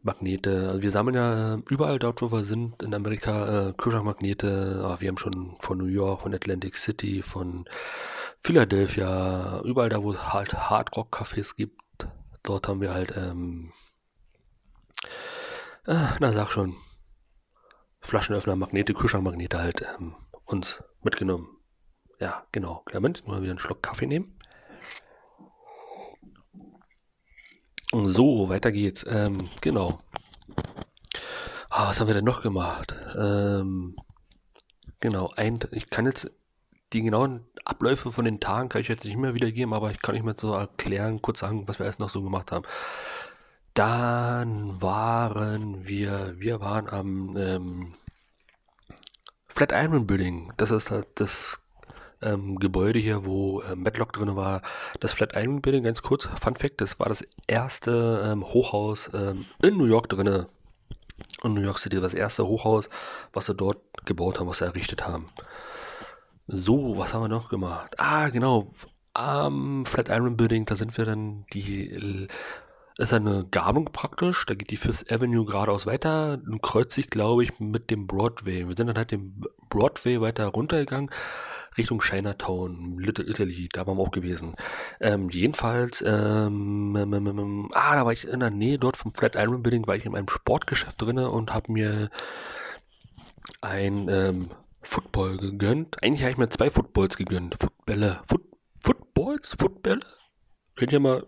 Magnete. Also wir sammeln ja äh, überall dort, wo wir sind, in Amerika, äh, Kühlschrankmagnete. Aber wir haben schon von New York, von Atlantic City, von Philadelphia, überall da, wo es halt Hardrock-Cafés gibt. Dort haben wir halt, ähm, äh, na sag schon, Flaschenöffner, Magnete, Kühlschrankmagnete halt ähm, uns mitgenommen. Ja, genau. Clement, mal wieder einen Schluck Kaffee nehmen. So, weiter geht's. Ähm, genau. Ah, was haben wir denn noch gemacht? Ähm, genau, ein, ich kann jetzt die genauen Abläufe von den Tagen kann ich jetzt nicht mehr wiedergeben, aber ich kann nicht mehr so erklären, kurz sagen, was wir erst noch so gemacht haben. Dann waren wir, wir waren am ähm, Flatiron Building. Das ist halt das ähm, Gebäude hier, wo äh, Matlock drin war. Das Flatiron Building, ganz kurz, Fun Fact, das war das erste ähm, Hochhaus ähm, in New York drinne. In New York City, das erste Hochhaus, was sie dort gebaut haben, was sie errichtet haben. So, was haben wir noch gemacht? Ah, genau. Am Flatiron Building, da sind wir dann die ist eine Gabelung praktisch. Da geht die Fifth Avenue geradeaus weiter und kreuzt sich, glaube ich, mit dem Broadway. Wir sind dann halt den Broadway weiter runtergegangen Richtung Chinatown, Little Italy, da waren wir auch gewesen. Ähm, jedenfalls, ähm, ähm, ähm, ähm, ähm ah, da war ich in der Nähe dort vom Flatiron Building, war ich in einem Sportgeschäft drinne und habe mir ein ähm, Football gegönnt. Eigentlich habe ich mir zwei Footballs gegönnt. Footbälle. Foot, Footballs? Footbälle? Könnt ihr mal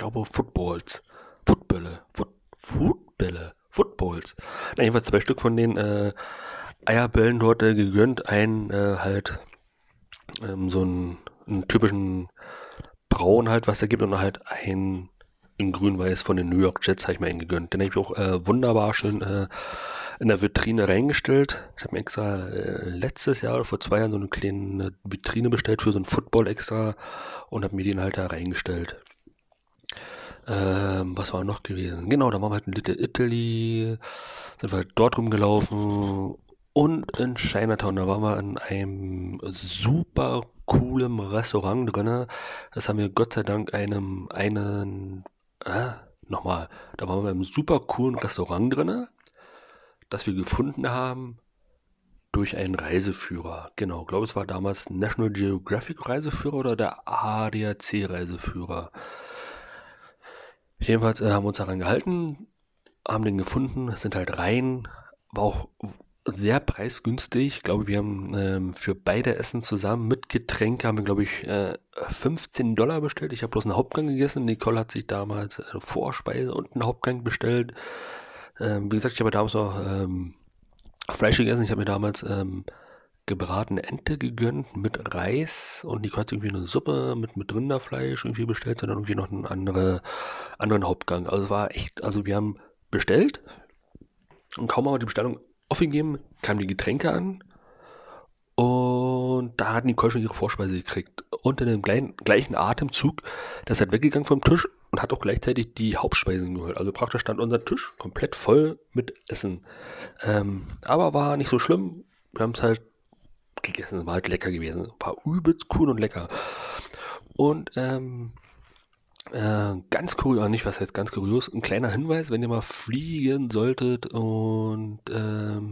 glaube Footballs. Footbälle. Foot, Footbälle. Footballs. Na, jedenfalls zwei Stück von den äh, Eierbällen dort äh, gegönnt. Ein äh, halt ähm, so einen, einen typischen Braun halt, was da gibt und halt ein in grün-weiß von den New York Jets habe ich mir einen gegönnt. Den habe ich auch äh, wunderbar schön äh, in der Vitrine reingestellt. Ich habe mir extra äh, letztes Jahr vor zwei Jahren so eine kleine Vitrine bestellt für so einen Football extra und habe mir den halt da reingestellt. Ähm, was war noch gewesen? Genau, da waren wir halt in Little Italy, sind wir halt dort rumgelaufen und in Chinatown, da waren wir in einem super coolen Restaurant drinne. Das haben wir Gott sei Dank einem, einen, äh, nochmal, da waren wir in einem super coolen Restaurant drinne, das wir gefunden haben durch einen Reiseführer. Genau, glaube es war damals National Geographic Reiseführer oder der ADAC Reiseführer. Jedenfalls äh, haben wir uns daran gehalten, haben den gefunden, sind halt rein, war auch sehr preisgünstig. Ich glaube, wir haben ähm, für beide Essen zusammen mit Getränke haben wir, glaube ich, äh, 15 Dollar bestellt. Ich habe bloß einen Hauptgang gegessen. Nicole hat sich damals eine Vorspeise und einen Hauptgang bestellt. Ähm, wie gesagt, ich habe damals auch ähm, Fleisch gegessen. Ich habe mir damals ähm, gebratene Ente gegönnt mit Reis und Nicole hat irgendwie eine Suppe mit, mit Rinderfleisch irgendwie bestellt und dann irgendwie noch einen andere, anderen Hauptgang. Also es war echt, also wir haben bestellt und kaum haben wir die Bestellung aufgegeben, kamen die Getränke an und da hatten die Kölsch schon ihre Vorspeise gekriegt. Und in dem gleichen, gleichen Atemzug, das halt weggegangen vom Tisch und hat auch gleichzeitig die Hauptspeisen geholt. Also praktisch stand unser Tisch komplett voll mit Essen. Ähm, aber war nicht so schlimm. Wir haben es halt gegessen, war halt lecker gewesen. War übelst cool und lecker. Und ähm, äh, ganz kurios, nicht was heißt ganz kurios, ein kleiner Hinweis, wenn ihr mal fliegen solltet und ähm,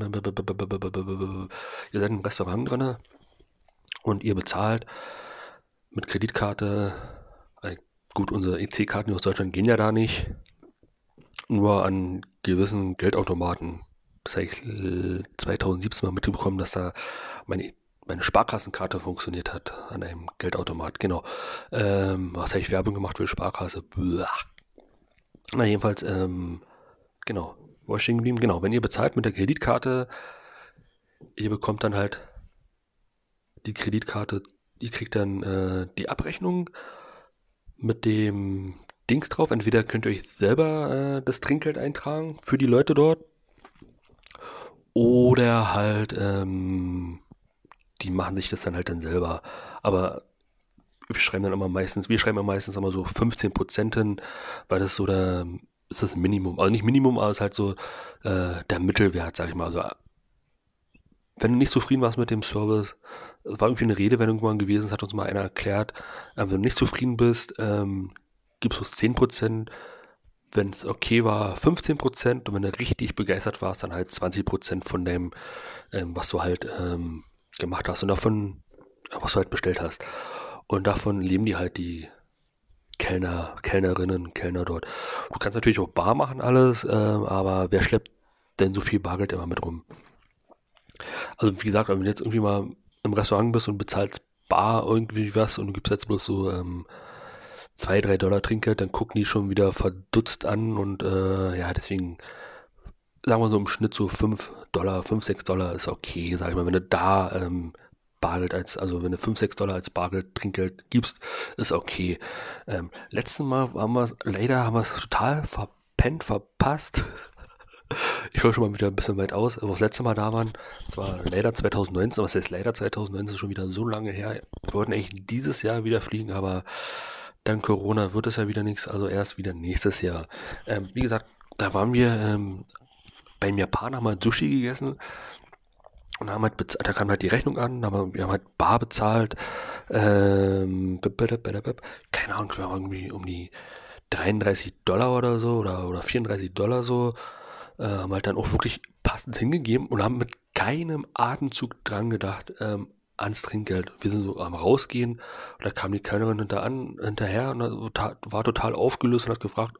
ihr seid im Restaurant drin und ihr bezahlt mit Kreditkarte, äh, gut, unsere EC-Karten aus Deutschland gehen ja da nicht, nur an gewissen Geldautomaten. Das habe ich 2017 mal mitbekommen, dass da meine meine Sparkassenkarte funktioniert hat an einem Geldautomat. Genau. Ähm, was habe ich Werbung gemacht für Sparkasse? Blah. Na, jedenfalls, ähm, genau. Stehen geblieben? Genau. Wenn ihr bezahlt mit der Kreditkarte, ihr bekommt dann halt die Kreditkarte, ihr kriegt dann äh, die Abrechnung mit dem Dings drauf. Entweder könnt ihr euch selber äh, das Trinkgeld eintragen für die Leute dort. Oder halt, ähm, die machen sich das dann halt dann selber. Aber wir schreiben dann immer meistens, wir schreiben ja meistens immer so 15 Prozent hin, weil das so der, ist das Minimum. Also nicht Minimum, aber es ist halt so äh, der Mittelwert, sag ich mal. Also wenn du nicht zufrieden warst mit dem Service, es war irgendwie eine Redewendung mal gewesen, das hat uns mal einer erklärt, äh, wenn du nicht zufrieden bist, ähm, gibst du es 10 Prozent, wenn es okay war, 15 Prozent und wenn du richtig begeistert warst, dann halt 20 Prozent von dem, ähm, was du halt ähm, gemacht hast und davon, was du halt bestellt hast. Und davon leben die halt die Kellner, Kellnerinnen, Kellner dort. Du kannst natürlich auch bar machen alles, äh, aber wer schleppt denn so viel Bargeld immer mit rum? Also wie gesagt, wenn du jetzt irgendwie mal im Restaurant bist und bezahlst bar irgendwie was und du gibst jetzt bloß so ähm, zwei, drei Dollar Trinkgeld, dann gucken die schon wieder verdutzt an und äh, ja, deswegen sagen wir so im Schnitt so 5 Dollar, 5, 6 Dollar ist okay, sag ich mal, wenn du da ähm, Bargeld als, also wenn du 5, 6 Dollar als Bargeld Trinkgeld gibst, ist okay. Ähm, letzten Mal haben wir leider haben wir es total verpennt, verpasst. ich höre schon mal wieder ein bisschen weit aus, aber das letzte Mal da waren, das war leider 2019, was heißt leider 2019, ist schon wieder so lange her. Wir wollten eigentlich dieses Jahr wieder fliegen, aber dank Corona wird es ja wieder nichts, also erst wieder nächstes Jahr. Ähm, wie gesagt, da waren wir ähm, beim Japaner haben wir Sushi gegessen und haben halt da kam halt die Rechnung an, haben wir, haben halt bar bezahlt, ähm, keine Ahnung, irgendwie um die 33 Dollar oder so oder, oder 34 Dollar so, äh, haben halt dann auch wirklich passend hingegeben und haben mit keinem Atemzug dran gedacht, ähm, ans Trinkgeld. Wir sind so am Rausgehen und da kam die Kellnerin hinter an, hinterher und war total aufgelöst und hat gefragt,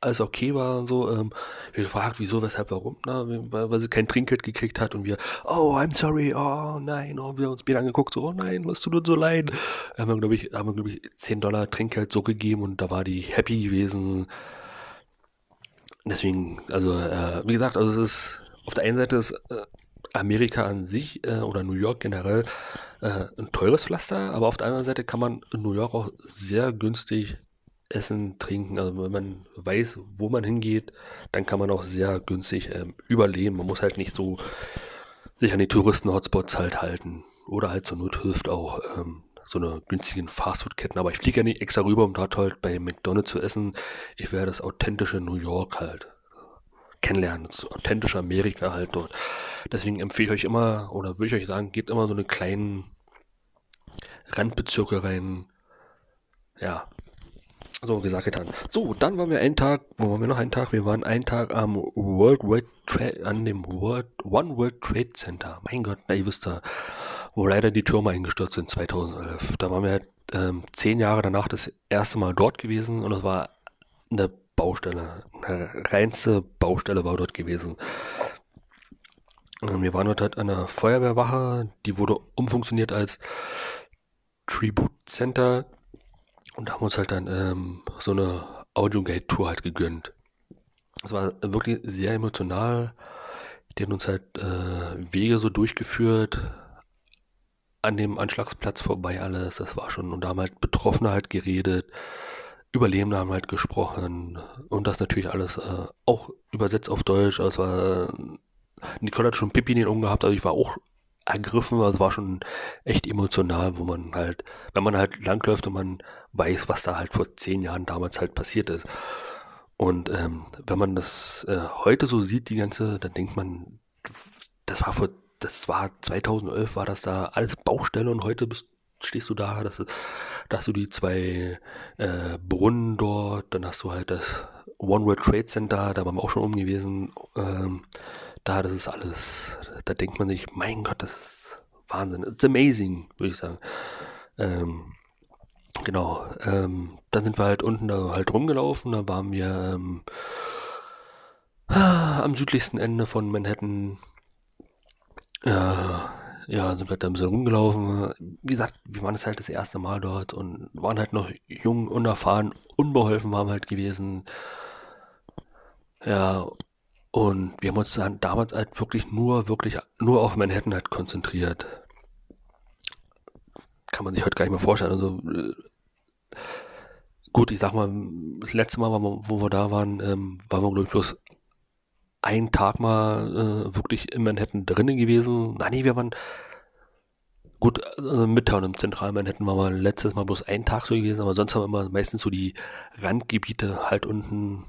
alles okay war und so. Ähm, wir gefragt, wieso, weshalb, warum, na, weil, weil sie kein Trinkgeld gekriegt hat und wir, oh, I'm sorry, oh nein, oh, wir uns wieder angeguckt, so, oh nein, was tut uns so leid. Haben wir, glaube ich, haben glaube ich, 10 Dollar Trinkgeld so gegeben und da war die happy gewesen. Deswegen, also, äh, wie gesagt, also es ist, auf der einen Seite ist äh, Amerika an sich äh, oder New York generell äh, ein teures Pflaster, aber auf der anderen Seite kann man in New York auch sehr günstig Essen, Trinken. Also wenn man weiß, wo man hingeht, dann kann man auch sehr günstig ähm, überleben. Man muss halt nicht so sich an die Touristen-Hotspots halt halten. Oder halt zur Not hilft auch ähm, so eine günstigen Fastfood-Ketten. Aber ich fliege ja nicht extra rüber, um dort halt bei McDonald's zu essen. Ich werde das authentische New York halt kennenlernen. Das authentische Amerika halt dort. Deswegen empfehle ich euch immer, oder würde ich euch sagen, geht immer so eine kleinen Randbezirke rein. Ja, so, gesagt, getan. So, dann waren wir einen Tag, wo waren wir noch einen Tag? Wir waren einen Tag am World Trade, Trade, an dem World, One World Trade Center. Mein Gott, na, ihr wisst da, wo leider die Türme eingestürzt sind 2011. Da waren wir halt, ähm, zehn Jahre danach das erste Mal dort gewesen und es war eine Baustelle. Eine reinste Baustelle war dort gewesen. Wir waren dort halt an einer Feuerwehrwache, die wurde umfunktioniert als Tribute Center und haben uns halt dann ähm, so eine Audio-Gate-Tour halt gegönnt. Es war wirklich sehr emotional. Die haben uns halt äh, Wege so durchgeführt, an dem Anschlagsplatz vorbei alles. Das war schon, und da haben halt Betroffene halt geredet, Überlebende haben halt gesprochen und das natürlich alles äh, auch übersetzt auf Deutsch. Also war Nicole hat schon Pipi in den Augen gehabt, also ich war auch ergriffen, also war schon echt emotional, wo man halt, wenn man halt langläuft und man weiß, was da halt vor zehn Jahren damals halt passiert ist. Und ähm, wenn man das äh, heute so sieht, die ganze, dann denkt man, das war vor, das war 2011, war das da alles Baustelle und heute bist, stehst du da, das, da hast du die zwei äh, Brunnen dort, dann hast du halt das One World Trade Center, da waren wir auch schon umgewesen. Ähm, da, das ist alles, da denkt man sich, mein Gott, das ist Wahnsinn. It's amazing, würde ich sagen. Ähm, genau. Ähm, dann sind wir halt unten da halt rumgelaufen, da waren wir ähm, am südlichsten Ende von Manhattan. Äh, ja, sind wir halt da ein bisschen rumgelaufen. Wie gesagt, wir waren das halt das erste Mal dort und waren halt noch jung, unerfahren, unbeholfen waren wir halt gewesen. Ja, und wir haben uns dann damals halt wirklich nur, wirklich nur auf Manhattan halt konzentriert. Kann man sich heute gar nicht mehr vorstellen. Also, äh, gut, ich sag mal, das letzte Mal, wo wir da waren, ähm, waren wir, glaube ich, bloß einen Tag mal äh, wirklich in Manhattan drinnen gewesen. Nein, nee, wir waren gut, also Midtown im zentralen Manhattan waren wir letztes Mal bloß einen Tag so gewesen, aber sonst haben wir immer meistens so die Randgebiete halt unten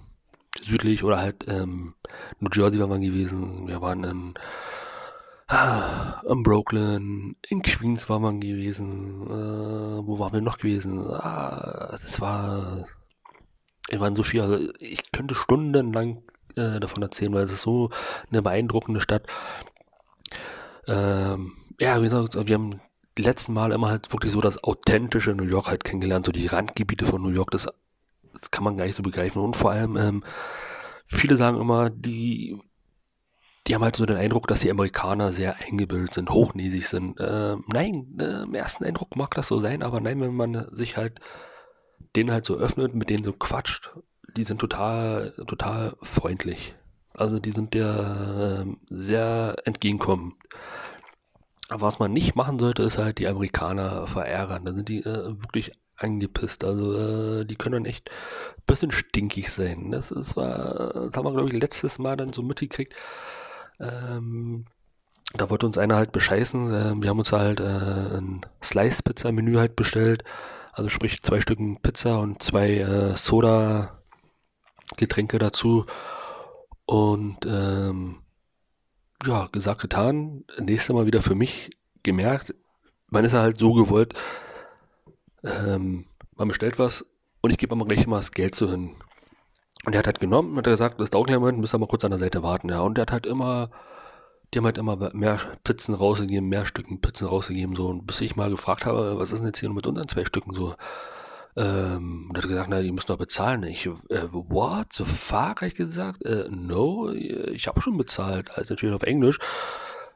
südlich oder halt ähm, New Jersey waren wir gewesen. Wir waren in, ah, in Brooklyn, in Queens waren wir gewesen. Äh, wo waren wir noch gewesen? Ah, das war, es waren so viel. Also ich könnte stundenlang äh, davon erzählen, weil es ist so eine beeindruckende Stadt. Ähm, ja, wie gesagt, wir haben die letzten Mal immer halt wirklich so das authentische New York halt kennengelernt, so die Randgebiete von New York, das das kann man gar nicht so begreifen. Und vor allem, ähm, viele sagen immer, die, die haben halt so den Eindruck, dass die Amerikaner sehr eingebildet sind, hochnäsig sind. Ähm, nein, äh, im ersten Eindruck mag das so sein, aber nein, wenn man sich halt denen halt so öffnet, mit denen so quatscht, die sind total, total freundlich. Also die sind dir äh, sehr entgegenkommend. Aber was man nicht machen sollte, ist halt die Amerikaner verärgern. Da sind die äh, wirklich angepisst. Also äh, die können dann echt ein bisschen stinkig sein. Das ist war, das haben wir glaube ich letztes Mal dann so mitgekriegt. Ähm, da wollte uns einer halt bescheißen. Äh, wir haben uns halt äh, ein Slice-Pizza-Menü halt bestellt. Also sprich zwei Stücken Pizza und zwei äh, Soda-Getränke dazu. Und ähm, ja, gesagt, getan. Nächstes Mal wieder für mich gemerkt. Man ist halt so gewollt, ähm, man bestellt was und ich gebe mal gleich mal das Geld so hin. Und er hat halt genommen und hat gesagt, das dauert einen Moment, müsst ihr mal kurz an der Seite warten, ja. Und der hat halt immer, die haben halt immer mehr Pizzen rausgegeben, mehr Stücken Pizzen rausgegeben, so. Und bis ich mal gefragt habe, was ist denn jetzt hier mit unseren zwei Stücken so? Ähm, und hat gesagt, na, die müssen doch bezahlen. Ich, äh, what the fuck, hab ich gesagt, äh, no, ich habe schon bezahlt, also natürlich auf Englisch.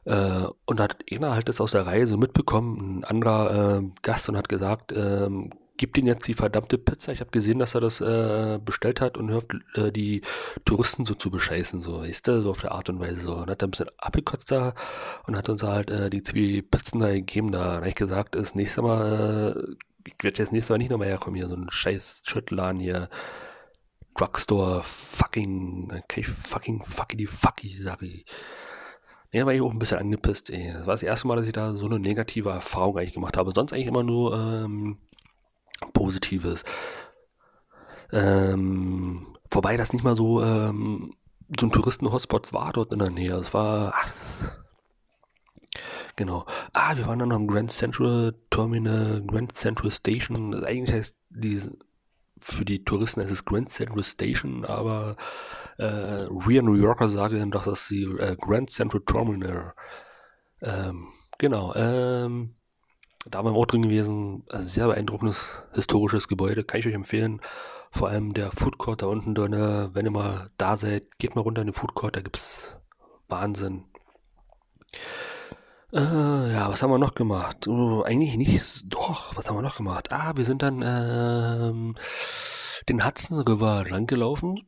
Äh, und hat einer halt das aus der Reihe so mitbekommen, ein anderer äh, Gast und hat gesagt, ähm, gib den jetzt die verdammte Pizza. Ich habe gesehen, dass er das äh, bestellt hat und hört äh, die Touristen so zu bescheißen, so, weißt du, so auf der Art und Weise so. Und hat dann ein bisschen abgekotzt da und hat uns halt äh, die zwei Pizzen da gegeben. Da habe ich gesagt, das nächste Mal, äh, ich werde jetzt nächstes Mal nicht nochmal herkommen hier, so ein scheiß Schüttladen hier. Drugstore, fucking, okay, fucking, fucky, fucky, sag ich. Ja, war ich auch ein bisschen angepisst, ey. Das war das erste Mal, dass ich da so eine negative Erfahrung eigentlich gemacht habe. Sonst eigentlich immer nur ähm, Positives. Ähm, wobei das nicht mal so ähm, so ein Touristen-Hotspot war dort in der Nähe. Es war. Ach, genau. Ah, wir waren dann noch im Grand Central Terminal, Grand Central Station. Eigentlich heißt diese für die Touristen ist es Grand Central Station, aber äh, wir New Yorker sagen, dass das die äh, Grand Central Terminal. Ähm, genau. Ähm, da waren wir auch drin gewesen. Sehr beeindruckendes historisches Gebäude. Kann ich euch empfehlen. Vor allem der Food Court da unten drin. Wenn ihr mal da seid, geht mal runter in den Food Court. Da gibt's Wahnsinn. Äh, ja, was haben wir noch gemacht? Oh, eigentlich nicht. Doch, was haben wir noch gemacht? Ah, wir sind dann ähm, den Hudson River langgelaufen.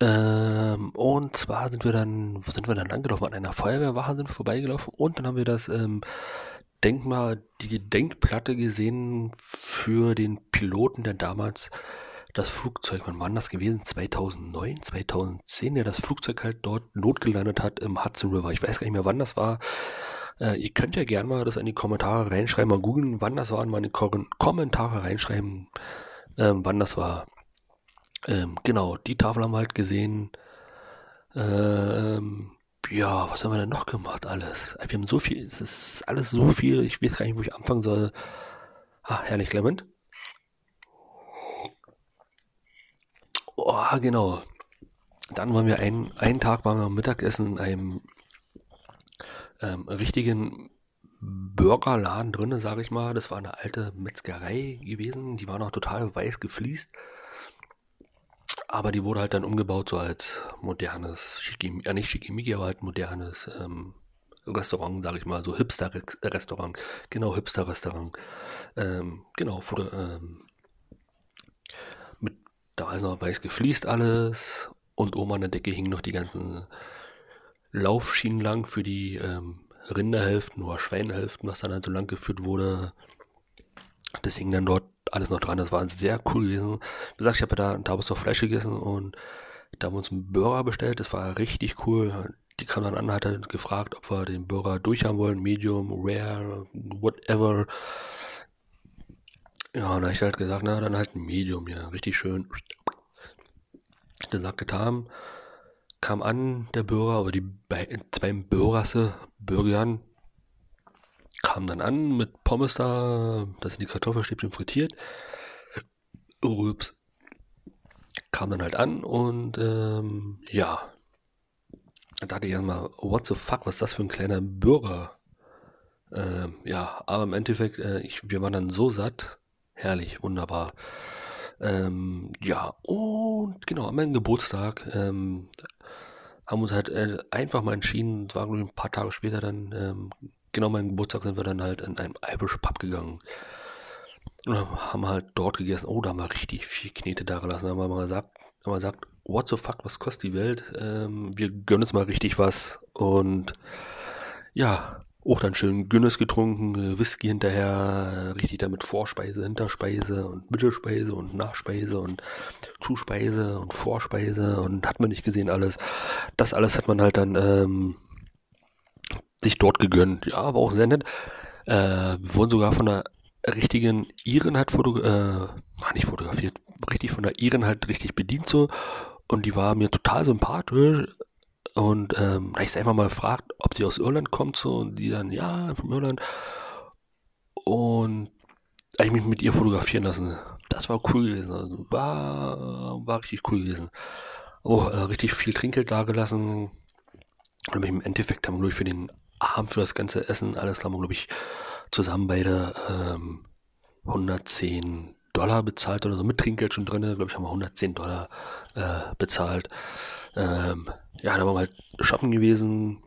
Ähm, und zwar sind wir dann, wo sind wir dann langgelaufen? An einer Feuerwehrwache sind wir vorbeigelaufen und dann haben wir das ähm, Denkmal, die Gedenkplatte gesehen für den Piloten, der damals das Flugzeug, wann war das gewesen? 2009, 2010, der das Flugzeug halt dort notgelandet hat im Hudson River. Ich weiß gar nicht mehr, wann das war. Äh, ihr könnt ja gerne mal das in die Kommentare reinschreiben, mal googeln, wann das war, in die Ko Kommentare reinschreiben, ähm, wann das war. Ähm, genau, die Tafel haben wir halt gesehen. Ähm, ja, was haben wir denn noch gemacht alles? Wir haben so viel, es ist alles so viel, ich weiß gar nicht, wo ich anfangen soll. Ah, herrlich, Clement. Oh, genau. Dann waren wir einen, einen Tag waren wir Mittagessen in einem ähm, richtigen Burgerladen drinne, sage ich mal. Das war eine alte Metzgerei gewesen. Die war noch total weiß gefliest. Aber die wurde halt dann umgebaut so als modernes, Schickimi, ja nicht Schickimicki, aber halt modernes ähm, Restaurant, sage ich mal, so Hipster-Restaurant. Genau, Hipster-Restaurant. Ähm, genau, wurde, ähm, da ist noch weiß gefliest alles und oben an der Decke hingen noch die ganzen Laufschienen lang für die ähm, Rinderhälften oder Schweinehälften, was dann halt so lang geführt wurde. Das hing dann dort alles noch dran. Das war sehr cool gewesen. Wie gesagt, ich habe ja da damals noch Fleisch gegessen und da haben wir uns einen Burger bestellt. Das war richtig cool. Die kam dann an, hat halt gefragt, ob wir den Burger durchhaben wollen, Medium, Rare, whatever. Ja, und da ich halt gesagt, na, dann halt ein Medium, ja, richtig schön. Gesagt, getan. Kam an, der Burger, oder die zwei Burgerasse, Burgern, kam dann an mit Pommes da, da sind die Kartoffelstäbchen frittiert. Ups. Kam dann halt an und ähm, ja. Da dachte ich erstmal, what the fuck, was ist das für ein kleiner Burger? Ähm, ja, aber im Endeffekt, äh, ich, wir waren dann so satt. Herrlich, wunderbar. Ähm, ja, und genau, an meinem Geburtstag ähm, haben uns halt äh, einfach mal entschieden, es war ein paar Tage später dann, ähm, genau meinem Geburtstag sind wir dann halt in einen Irish Pub gegangen. Und haben halt dort gegessen. Oh, da haben wir richtig viel Knete da gelassen. Da haben wir mal gesagt, haben wir gesagt, what the fuck, was kostet die Welt? Ähm, wir gönnen uns mal richtig was. Und ja, auch dann schön Guinness getrunken, äh, Whisky hinterher, richtig damit Vorspeise, Hinterspeise und Mittelspeise und Nachspeise und Zuspeise und Vorspeise und hat man nicht gesehen alles. Das alles hat man halt dann ähm, sich dort gegönnt. Ja, war auch sehr nett. Äh, wir wurden sogar von einer richtigen Iren halt foto äh, nicht fotografiert, richtig von der Iren halt richtig bedient so. Und die war mir total sympathisch. Und ähm, da ich sie einfach mal gefragt, ob sie aus Irland kommt, so, und die dann, ja, von Irland. Und ich mich mit ihr fotografieren lassen. Das war cool gewesen. Also war, war richtig cool gewesen. Oh, äh, richtig viel Trinkgeld dagelassen. Und im Endeffekt haben wir, glaube ich, für den Abend, für das ganze Essen, alles haben wir, glaube ich, zusammen beide ähm, 110 Dollar bezahlt oder so, mit Trinkgeld schon drin, glaube ich, haben wir 110 Dollar äh, bezahlt. Ähm, ja, da waren wir halt shoppen gewesen.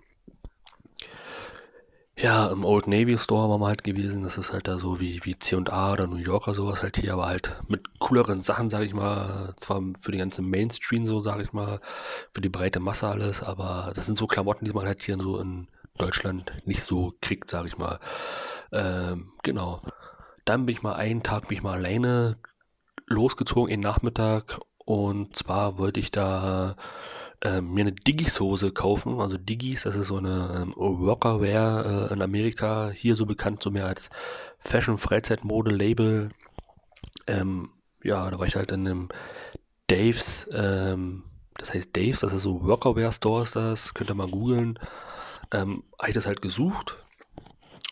Ja, im Old Navy Store waren wir halt gewesen. Das ist halt da so wie, wie C&A oder New Yorker sowas halt hier, aber halt mit cooleren Sachen, sag ich mal. Zwar für die ganze Mainstream so, sag ich mal, für die breite Masse alles, aber das sind so Klamotten, die man halt hier so in Deutschland nicht so kriegt, sag ich mal. Ähm, genau. Dann bin ich mal einen Tag, bin ich mal alleine losgezogen, in Nachmittag. Und zwar wollte ich da äh, mir eine Digis-Hose kaufen. Also Digis, das ist so eine ähm, Workerwear äh, in Amerika, hier so bekannt, so mehr als Fashion-Freizeitmode-Label. Ähm, ja, da war ich halt in einem Daves, ähm, das heißt Daves, das ist so Workerwear-Stores, das könnt ihr mal googeln. Ähm, habe ich das halt gesucht.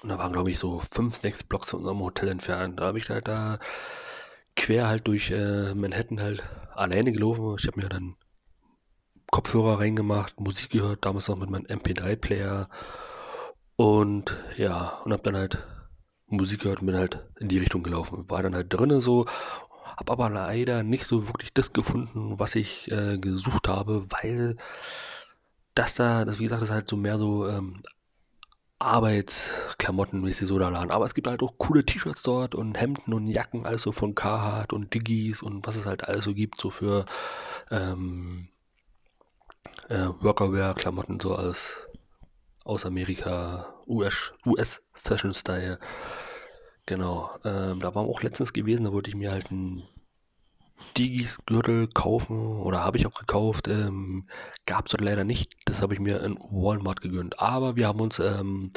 Und da waren, glaube ich, so fünf, sechs Blocks von unserem Hotel entfernt. Da habe ich halt da quer halt durch äh, Manhattan halt alleine gelaufen. Ich habe mir dann Kopfhörer reingemacht, Musik gehört, damals noch mit meinem MP3-Player. Und ja, und hab dann halt Musik gehört und bin halt in die Richtung gelaufen. War dann halt drinnen so, hab aber leider nicht so wirklich das gefunden, was ich äh, gesucht habe, weil das da, das wie gesagt, ist halt so mehr so ähm, Arbeitsklamotten, wie sie so da laden. Aber es gibt halt auch coole T-Shirts dort und Hemden und Jacken, alles so von Carhartt und Diggis und was es halt alles so gibt, so für ähm, äh, Workerwear-Klamotten, so aus, aus Amerika, US, US Fashion Style. Genau. Ähm, da waren wir auch letztens gewesen, da wollte ich mir halt ein Digis Gürtel kaufen oder habe ich auch gekauft. Ähm, Gab es dort leider nicht. Das habe ich mir in Walmart gegönnt. Aber wir haben uns, ähm,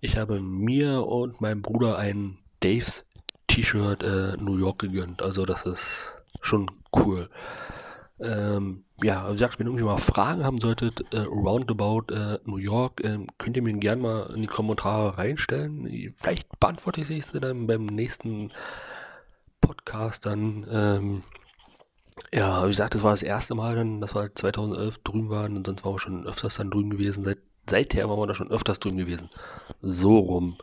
ich habe mir und meinem Bruder ein Daves T-Shirt äh, New York gegönnt. Also das ist schon cool. Ähm, ja, wie gesagt, wenn ihr mal Fragen haben solltet, äh, roundabout äh, New York, äh, könnt ihr mir gerne mal in die Kommentare reinstellen. Vielleicht beantworte ich sie dann beim nächsten Podcast dann. Ähm, ja, wie gesagt, das war das erste Mal dann, dass wir 2011 drüben waren und sonst waren wir schon öfters dann drüben gewesen. Seit, seither waren wir da schon öfters drüben gewesen. So rum.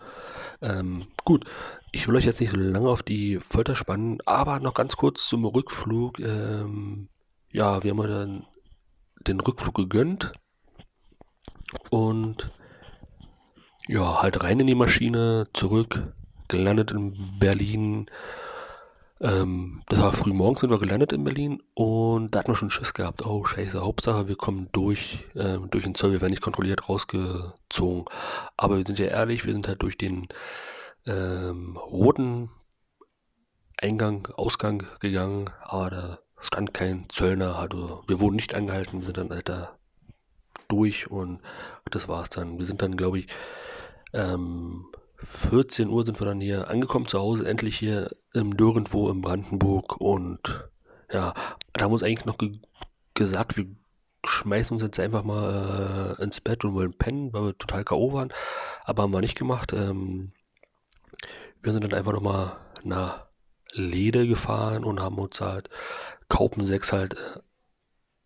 Ähm, gut, ich will euch jetzt nicht so lange auf die Folter spannen, aber noch ganz kurz zum Rückflug. Ähm, ja, wir haben dann den Rückflug gegönnt und ja, halt rein in die Maschine, zurück, gelandet in Berlin. Ähm, das war früh morgens sind wir gelandet in Berlin und da hatten wir schon Schiss gehabt. Oh scheiße, Hauptsache wir kommen durch, äh, durch den Zoll, wir werden nicht kontrolliert rausgezogen. Aber wir sind ja ehrlich, wir sind halt durch den ähm, roten Eingang, Ausgang gegangen, aber da stand kein Zöllner, also wir wurden nicht angehalten, wir sind dann halt da durch und das war's dann. Wir sind dann, glaube ich, ähm, 14 Uhr sind wir dann hier angekommen zu Hause, endlich hier im Nirgendwo in Brandenburg und ja, da haben wir uns eigentlich noch ge gesagt, wir schmeißen uns jetzt einfach mal äh, ins Bett und wollen pennen, weil wir total K.O. waren, aber haben wir nicht gemacht. Ähm, wir sind dann einfach nochmal nach Lede gefahren und haben uns halt Kaupen 6 halt äh,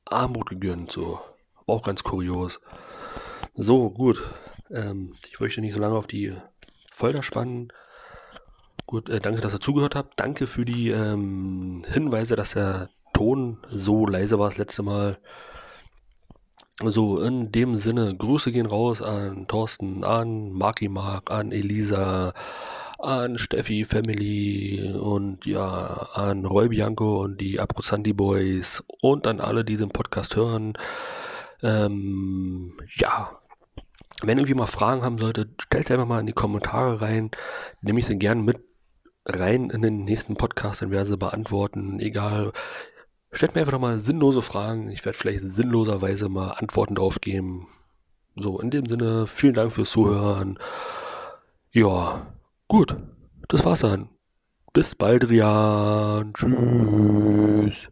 Armut gegönnt, so. War auch ganz kurios. So, gut. Ähm, ich möchte nicht so lange auf die Folter spannen. Gut, äh, danke, dass ihr zugehört habt. Danke für die ähm, Hinweise, dass der Ton so leise war das letzte Mal. So, in dem Sinne, Grüße gehen raus an Thorsten, an Marki Mark, an Elisa, an Steffi Family und ja, an Roy Bianco und die Abruzandi Boys und an alle, die den Podcast hören. Ähm, ja, wenn irgendwie mal Fragen haben solltet, stellt einfach mal in die Kommentare rein. Nehme ich sie gerne mit rein in den nächsten Podcast, dann werde sie beantworten. Egal. Stellt mir einfach nochmal sinnlose Fragen. Ich werde vielleicht sinnloserweise mal Antworten drauf geben. So, in dem Sinne, vielen Dank fürs Zuhören. Ja, Gut, das war's dann. Bis bald, Rian. Tschüss.